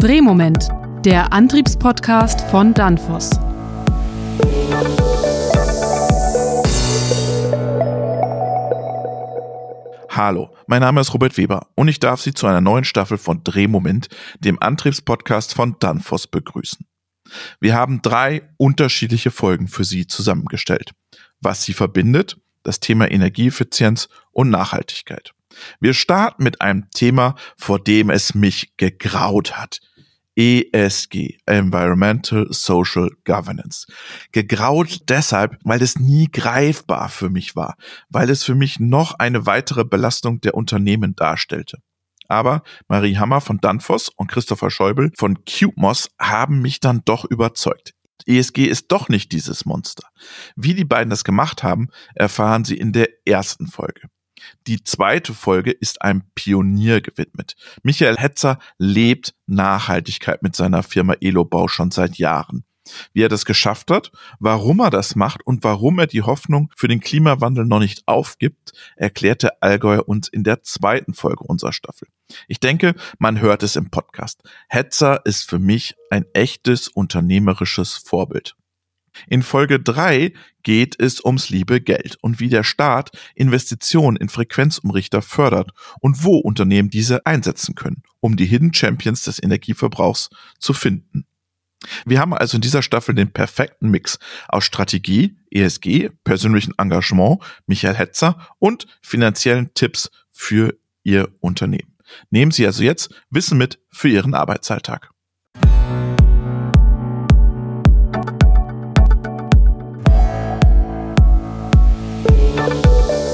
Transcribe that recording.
Drehmoment, der Antriebspodcast von Danfoss. Hallo, mein Name ist Robert Weber und ich darf Sie zu einer neuen Staffel von Drehmoment, dem Antriebspodcast von Danfoss, begrüßen. Wir haben drei unterschiedliche Folgen für Sie zusammengestellt. Was sie verbindet, das Thema Energieeffizienz und Nachhaltigkeit. Wir starten mit einem Thema, vor dem es mich gegraut hat. ESG, Environmental Social Governance. Gegraut deshalb, weil es nie greifbar für mich war, weil es für mich noch eine weitere Belastung der Unternehmen darstellte. Aber Marie Hammer von Danfoss und Christopher Schäuble von CubeMoss haben mich dann doch überzeugt. ESG ist doch nicht dieses Monster. Wie die beiden das gemacht haben, erfahren Sie in der ersten Folge. Die zweite Folge ist einem Pionier gewidmet. Michael Hetzer lebt Nachhaltigkeit mit seiner Firma Elobau schon seit Jahren. Wie er das geschafft hat, warum er das macht und warum er die Hoffnung für den Klimawandel noch nicht aufgibt, erklärte Allgäuer uns in der zweiten Folge unserer Staffel. Ich denke, man hört es im Podcast. Hetzer ist für mich ein echtes unternehmerisches Vorbild. In Folge 3 geht es ums liebe Geld und wie der Staat Investitionen in Frequenzumrichter fördert und wo Unternehmen diese einsetzen können, um die Hidden Champions des Energieverbrauchs zu finden. Wir haben also in dieser Staffel den perfekten Mix aus Strategie, ESG, persönlichem Engagement, Michael Hetzer und finanziellen Tipps für Ihr Unternehmen. Nehmen Sie also jetzt Wissen mit für Ihren Arbeitsalltag. Bye.